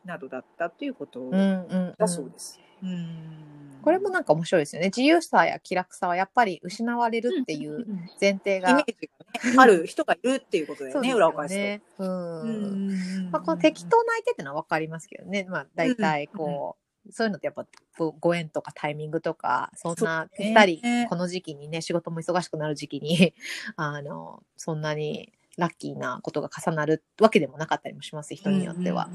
などだったということうん。うん。だそうです。うんこれもなんか面白いですよね。自由さや気楽さはやっぱり失われるっていう前提が。イメージがね、ある人がいるっていうことだよね、裏を返すと。ね。うん。うんまあ、この適当な相手ってのは分かりますけどね。まあ、大体こう、そういうのってやっぱごご縁とかタイミングとか、そんなぴったり、この時期にね、仕事も忙しくなる時期に、あの、そんなにラッキーなことが重なるわけでもなかったりもします、人によっては。。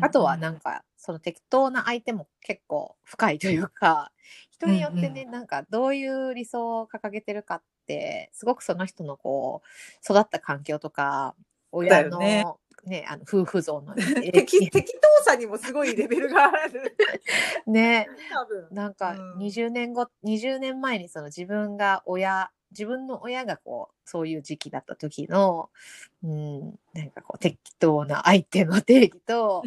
あとはなんか、その適当な相手も結構深いというか、人によってね、うんなんかどういう理想を掲げてるかって、すごくその人のこう、育った環境とか、親のねね、あの夫婦像の 影適適当さにもすごいレベルがある。ね、多分。なんかうん20年後、20年前にその自分が親、自分の親がこう、そういう時期だった時の、うん、なんかこう適当な相手の定義と、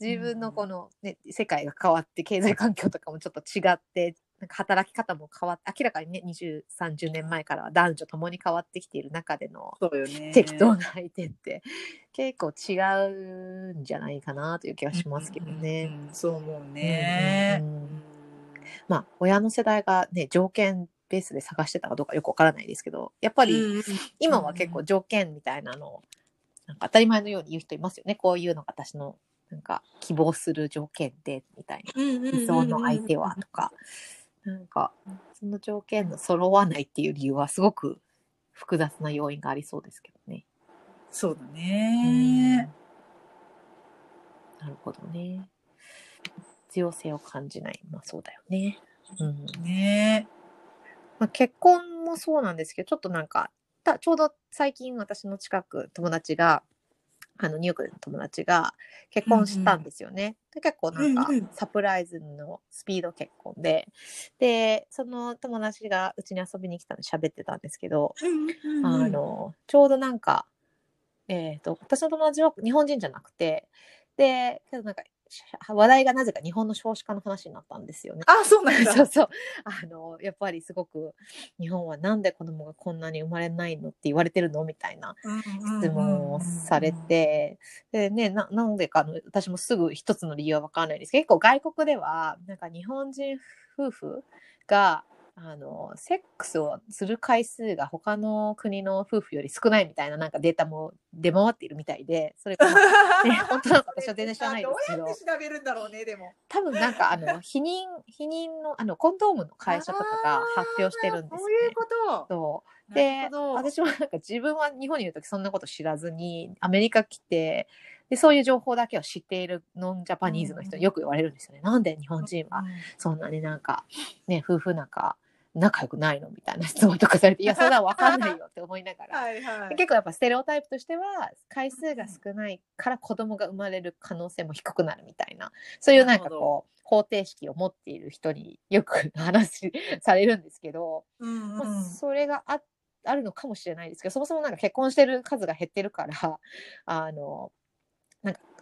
自分のこの、ね、世界が変わって経済環境とかもちょっと違ってなんか働き方も変わって明らかにね2030年前からは男女ともに変わってきている中での。適当な相手って結構違うんじゃないかなという気がしますけどね。うん。そう思うね。うんうんうんまあ親の世代がね条件ベースで探してたかどうかよくわからないですけどやっぱり、うん今は結構条件みたいなのをなんか当たり前のように言う人いますよね。こういうのが私のなんか希望する条件でみたいな。理想の相手はとか。なんかその条件の揃わないっていう理由はすごく複雑な要因がありそうですけどね。そうだね。なるほどね。必要性を感じない。まあそうだよね。うん。ねまあ、結婚もそうなんですけど、ちょっとなんか、たちょうど最近私の近く友達が、あのニューヨークでの友達が結婚したんですよね。で結構なんかうんうん。サプライズのスピード結婚で、で、その友達がうちに遊びに来たんで喋ってたんですけど、あの、ちょうどなんか、えっ、と、私の友達は日本人じゃなくて、で、けどなんか、し話題がなぜか日本の少子化の話になったんですよね。あ、そうなんだ。そうそう。あの、やっぱりすごく、日本はなんで子供がこんなに生まれないのって言われてるのみたいな質問をされて、でね、な、なんでかあの、私もすぐ一つの理由はわからないですけど、結構外国では、なんか日本人夫婦が、あの、セックスをする回数が他の国の夫婦より少ないみたいななんかデータも出回っているみたいで、それが、ね、本当なのか私は全然知らないですけどどうやって調べるんだろうね、でも。多分なんかあの、避妊、避妊の、あの、コンドームの会社とかが発表してるんですよねそういう。こと。そう。なで私もなんか自分は日本にいるときそんなこと知らずに、アメリカ来て、で、そういう情報だけを知っているノンジャパニーズの人によく言われるんですよね。なんで日本人はそんなになんか、ね、夫婦仲、仲良くないの？みたいな質問とかされて、いや、それはわかんないよって思いながら。はいはい。結構やっぱステレオタイプとしては回数が少ないから子供が生まれる可能性も低くなるみたいなそういうなんかこう方程式を持っている人によく話されるんですけど、うんまあ、うんそれがああるのかもしれないですけどそもそもなんか結婚してる数が減ってるからあの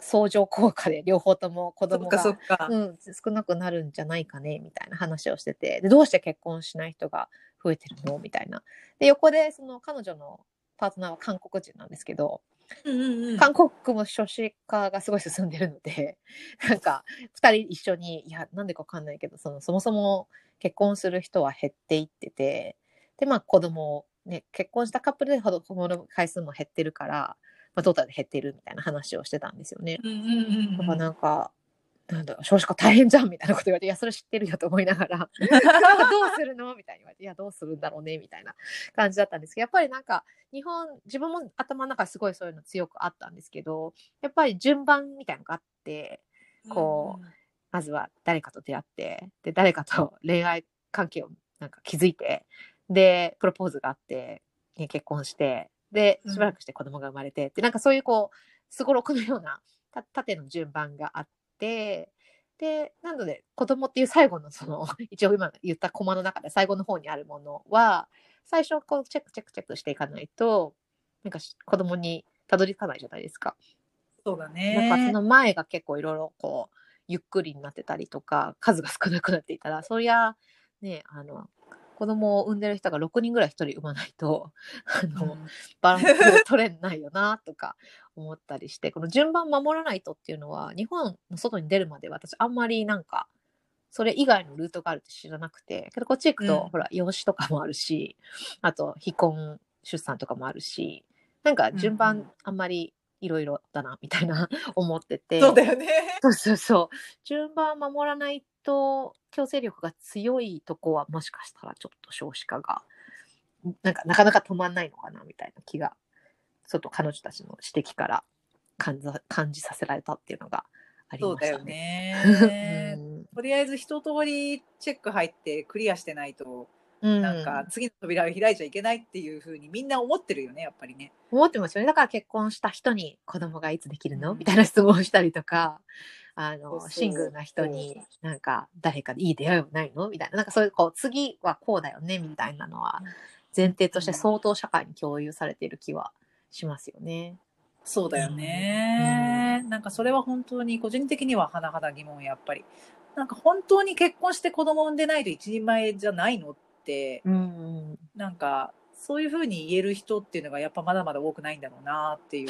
相乗効果で両方とも子供が。うん、少なくなるんじゃないかねみたいな話をしててでどうして結婚しない人が増えてるの？みたいなで横でその彼女のパートナーは韓国人なんですけど、うんうんうん。韓国も少子化がすごい進んでるので なんか2人一緒にいやなんでか分かんないけどそのそもそも結婚する人は減っていっててでまあ子供をね結婚したカップルでほど子供の回数も減ってるから、まあ、トータルで減ってるみたいな話をしてたんですよね。か。なんか、なんだ少子化大変じゃんみたいなこと言われて、いや、それ知ってるよと思いながら、どうするのみたいに言われて、いや、どうするんだろうねみたいな感じだったんですけど、やっぱりなんか、日本、自分も頭の中すごいそういうの強くあったんですけど、やっぱり順番みたいなのがあって、こうまずは誰かと出会って、で、誰かと恋愛関係をなんか築いて、で、プロポーズがあって、ね結婚して、で、しばらくして子供が生まれて、で、なんかそういうこう、すごろくのようなた縦の順番があって、で、なので、子供っていう最後のその、一応今言ったコマの中で最後の方にあるものは、最初こうチェックチェックチェックしていかないと、なんかし子供にたどり着かないじゃないですか。そうだなんかそね。の前が結構いろいろこうゆっくりになってたりとか数が少なくなっていたらそりゃねあの子供を産んでる人が6人ぐらい1人産まないと あの、うん。バランス取れないよなとか思ったりしてこの順番守らないとっていうのは日本の外に出るまで私あんまりなんかそれ以外のルートがあるって知らなくてけどこっち行くと、うん。ほら養子とかもあるしあと非婚出産とかもあるしなんか順番ん。あんまりいろいろだなみたいな思ってて。そうだよね。そうそうそう。順番守らないと強制力が強いとこはもしかしたらちょっと少子化がなんかなかなか止まんないのかなみたいな気がちょっと彼女たちの指摘から感じ感じさせられたっていうのがありそうだよましたね。ね。うんとりあえず一通りチェック入ってクリアしてないと、うんなんか次の扉を開いちゃいけないっていうふうにみんな思ってるよね、やっぱりね。思ってますよねだから結婚した人に子供がいつできるの、うんみたいな質問をしたりとかあのシングルな人になんか誰かでいい出会いはないの？みたいななんかそういうこう次はこうだよねみたいなのは前提として相当社会に共有されている気はしますよね。そうだよね。なんかそれは本当に個人的には甚だ疑問やっぱり。なんか本当に結婚して子供産んでないと一人前じゃないのって、うんなんかそういうふうに言える人っていうのがやっぱまだまだ多くないんだろうなっていう。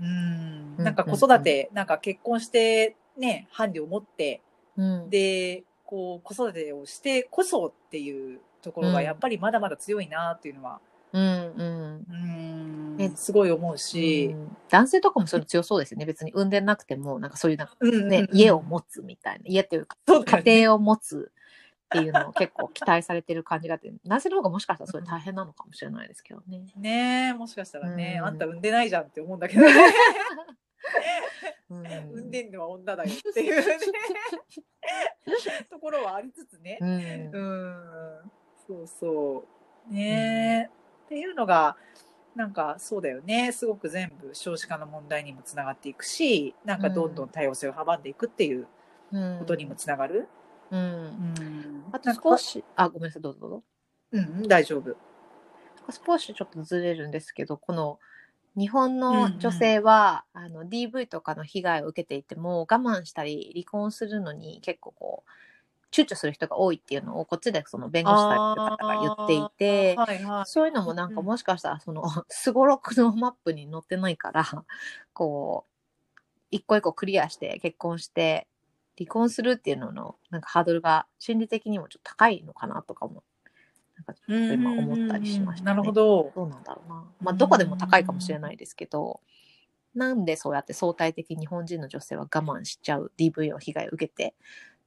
うん。なんか子育て、なんか結婚してね、伴侶を持って、うん。で、こう子育てをしてこそっていうところがやっぱりまだまだ強いなっていうのは、うんうん。うん、ねすごい思うし、うん。男性とかもそれ強そうですよね。別に産んでなくてもなんかそういうなんか、うんね家を持つみたいな。家っていうか家庭を持つっていうのを結構期待されてる感じがあって男性の方がもしかしたらそれ大変なのかもしれないですけどね。ねえ、もしかしたらね、うんあんた産んでないじゃんって思うんだけどね。うん産んでんのは女だよっていうね、ところはありつつねう。んうん、そうそう。ねえ、っていうのが、なんかそうだよね。すごく全部少子化の問題にもつながっていくし、なんかどんどん多様性を阻んでいくっていううんことにもつながる。うんうん。あと少しあごめんなさいどうぞどうぞ。うん、大丈夫。少しちょっとずれるんですけどこの日本の女性は、あの DV とかの被害を受けていても我慢したり離婚するのに結構こう躊躇する人が多いっていうのをこっちでその弁護士されてる方が言っていて、はいはい。そういうのもなんかうんもしかしたらその すごろくのマップに載ってないからこう一個一個クリアして結婚して離婚するっていうののなんかハードルが心理的にもちょっと高いのかなとかもなんかちょっと今思ったりしました、ね。なるほど。どうなんだろうな。まあ、どこでも高いかもしれないですけど、なんでそうやって相対的に日本人の女性は我慢しちゃう DV の被害を受けて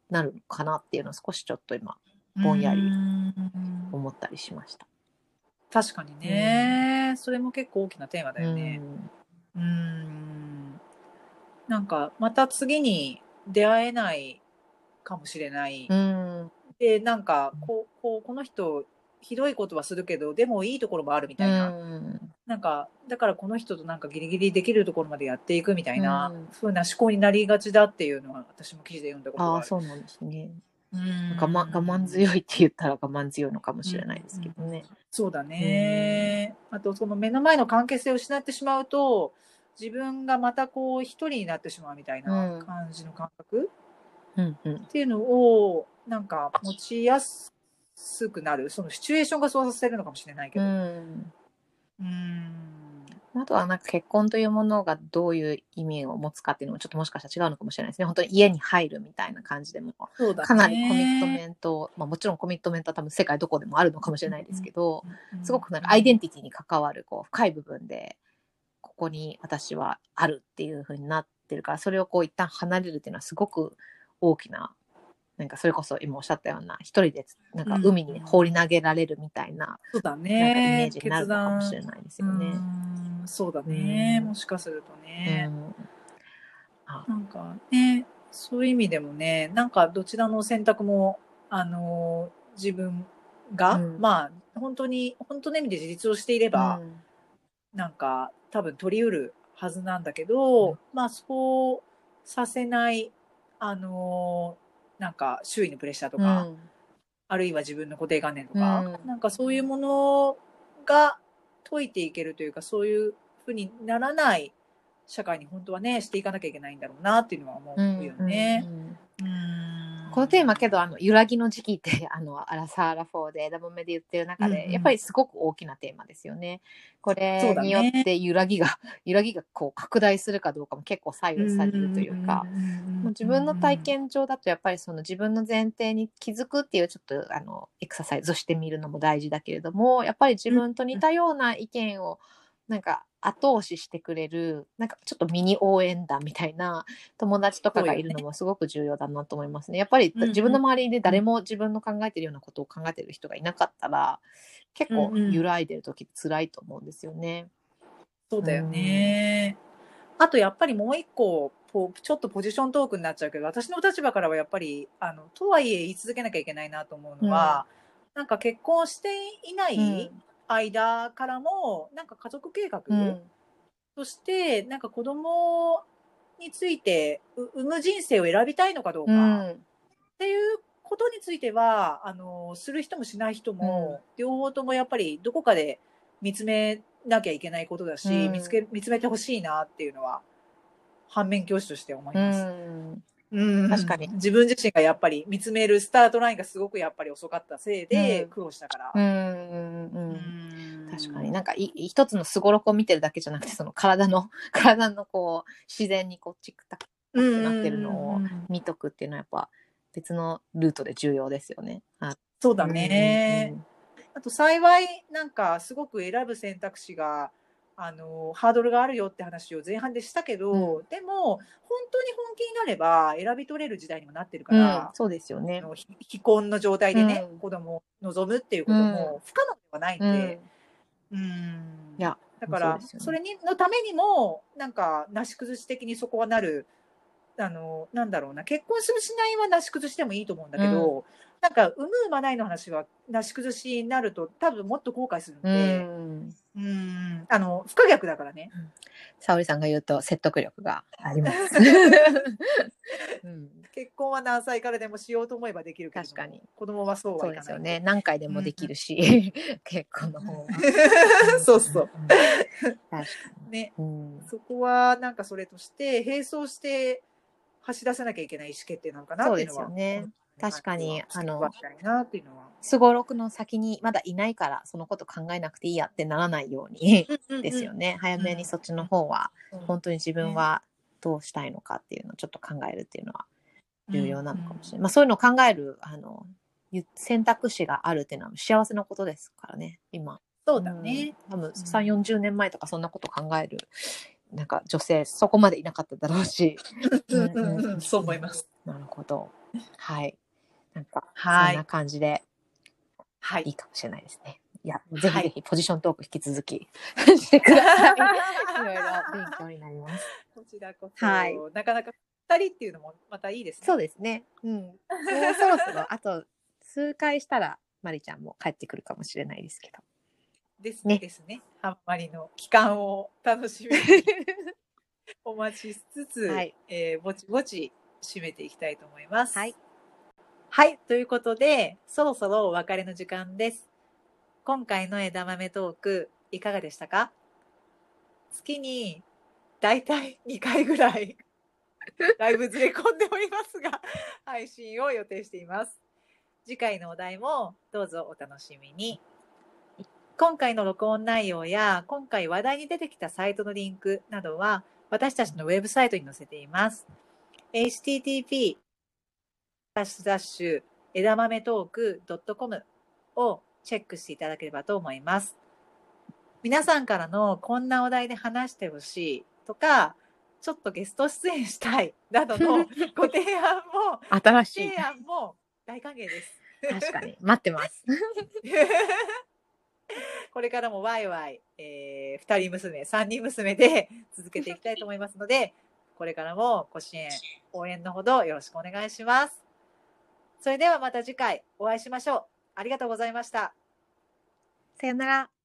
なるのかなっていうのを少しちょっと今ぼんやりうん思ったりしました。確かにね、それも結構大きなテーマだよね。うんうん。なんか、また次に出会えないかもしれない。うん。で、なんか、こう、こう、この人、ひどいことはするけど、でもいいところもあるみたいな。うんなんか、だからこの人となんかギリギリできるところまでやっていくみたいな、うん風な思考になりがちだっていうのは、私も記事で読んだことがああ、ある。そうなんですね。うん我慢、我慢強いって言ったら我慢強いのかもしれないですけどね。そうだね。あと、その目の前の関係性を失ってしまうと、自分がまたこう一人になってしまうみたいなうん。感じの感覚？うんうん。っていうのをなんか持ちやすくなる。そのシチュエーションがそうさせるのかもしれないけうど。ん。うん。あとはなんか結婚というものがどういう意味を持つかっていうのもちょっともしかしたら違うのかもしれないですね。本当に家に入るみたいな感じでも。かなりコミットメント、まあもちろんコミットメントは多分世界どこでもあるのかもしれないですけど、すごくなんかアイデンティティに関わるこう深い部分で、ここに私はあるっていう風になってるから、それをこう一旦離れるっていうのはすごく大きな、なんかそれこそ今おっしゃったような、一人でなんか海に放り投げられるみたいな、そうだなんかイメねージになるのかもしれないですよね。うん。そうだね、うん。もしかするとうね、んなんかねそういう意味でもねなんかどちらの選択もあの自分が、うん。まあ本当に本当の意味で自立をしていれば、うんなんか多分取りうるはずなんだけど、うん。まあそうさせないあのなんか周囲のプレッシャーとか、うん。あるいは自分の固定観念とか、うん。なんかそういうものが解いていけるというか、そういうふうにならない社会に本当はね、していかなきゃいけないんだろうなっていうのは思うよね。うんこのテーマけど、あの、揺らぎの時期って、あの、アラサー・ラフォーで枝豆で言ってる中で、うんうんやっぱりすごく大きなテーマですよね。これによって揺らぎが、揺らぎがこう拡大するかどうかも結構左右されるというか、もう自分の体験上だとやっぱりその自分の前提に気づくっていうちょっとあのエクササイズをしてみるのも大事だけれどもやっぱり自分と似たような意見をなんか後押ししてくれるなんかちょっとミニ応援団みたいな友達とかがいるのもすごく重要だなと思いますね。やっぱりうんうん自分の周りで誰も自分の考えてるようなことを考えてる人がいなかったら結構うんうん揺らいでる時辛いと思うんですよね。そうだよね。あとやっぱりもう一個、ちょっとポジショントークになっちゃうけど、私の立場からはやっぱり、あの、とはいえ言い続けなきゃいけないなと思うのは、なんか結婚していない間からも、なんか家族計画、うん。そして、なんか子供について、う産む人生を選びたいのかどうか、うん。っていうことについては、あの、する人もしない人も、両方ともやっぱりどこかで見つめなきゃいけないことだし、うん。見つけ、見つめてほしいなっていうのは、反面教師として思いうます。ん。うん。確かに。自分自身がやっぱり見つめるスタートラインがすごくやっぱり遅かったせいでうん。苦労したから。うんうんうん。うん確かに。なんかい一つのすごろくを見てるだけじゃなくてその体の 体のこう自然にこうチクタクってなってるのを見とくっていうのはやっぱ別のルートで重要ですよね。あそうだね。あと幸いなんかすごく選ぶ選択肢があのハードルがあるよって話を前半でしたけど、うでも本当に本気になれば選び取れる時代にもなってるかうんら、そうですよね。非婚の状態でね、うん。子供を望むっていうことも不可能ではないんうん。で、うんいやだからねそれにのためにもなんかなし崩し的にそこはなるあのなんだろうな結婚するしないはなし崩してもいいと思うんだけど、なんか産む産まないの話はなし崩しになると多分もっと後悔するんうで、ん。うん、あの不可逆だからね。沙織さんが言うと説得力があります。うん、結婚は何歳からでもしようと思えばできるけども確かに子供はそうそはいかないうですよね。何回でもできるし、結婚の方は。そうそう。ん。確かねに。うん。そこはなんかそれとして並走して走らせなきゃいけない意思決定なのかなっていうのはそうですよね確かにあのあたいなっていうのは。すごろくの先にまだいないからそのこと考えなくていいやってならないようにですよね。早めにそっちの方はうん。本当に自分はどうしたいのかっていうのをちょっと考えるっていうのは重要なのかもしれない。まあそういうのを考えるあのゆ選択肢があるっていうのは幸せなことですからね、今。そうだね。うん。多分3、40年前とかそんなこと考える、なんか女性そこまでいなかっただろうし。うんうんうんそう思います。なるほど。はい。なんか、はいそんな感じではいいいかもしれないですね。いや、ぜひはいぜひポジショントーク引き続き してください。いろいろ勉強になります。こちらこそ、はいなかなか二人っていうのもまたいいですね。そうですね。うん。もうそろそろ、あと数回したら、まりちゃんも帰ってくるかもしれないですけど。ですね。ねですね。ハンマリの期間を楽しみに お待ちしつつ、はいえーぼちぼち締めていきたいと思います。はい。はい。ということで、そろそろお別れの時間です。今回の枝豆トーク、いかがでしたか？月にだいたい2回ぐらい だいぶずれ込んでおりますが配信を予定しています次回のお題もどうぞお楽しみに今回の録音内容や今回話題に出てきたサイトのリンクなどは私たちのウェブサイトに載せています。http ダッシュダッシュ枝豆トーク .com をチェックしていただければと思います。皆さんからのこんなお題で話してほしいとか、ちょっとゲスト出演したいなどの ご提案も、新しい提。案も大歓迎です。確かに。待ってます。これからもワイワイ、えー、二人娘、三人娘で 続けていきたいと思いますので、これからもご支援、応援のほどよろしくお願いします。それではまた次回お会いしましょう。ありがとうございました。さよなら。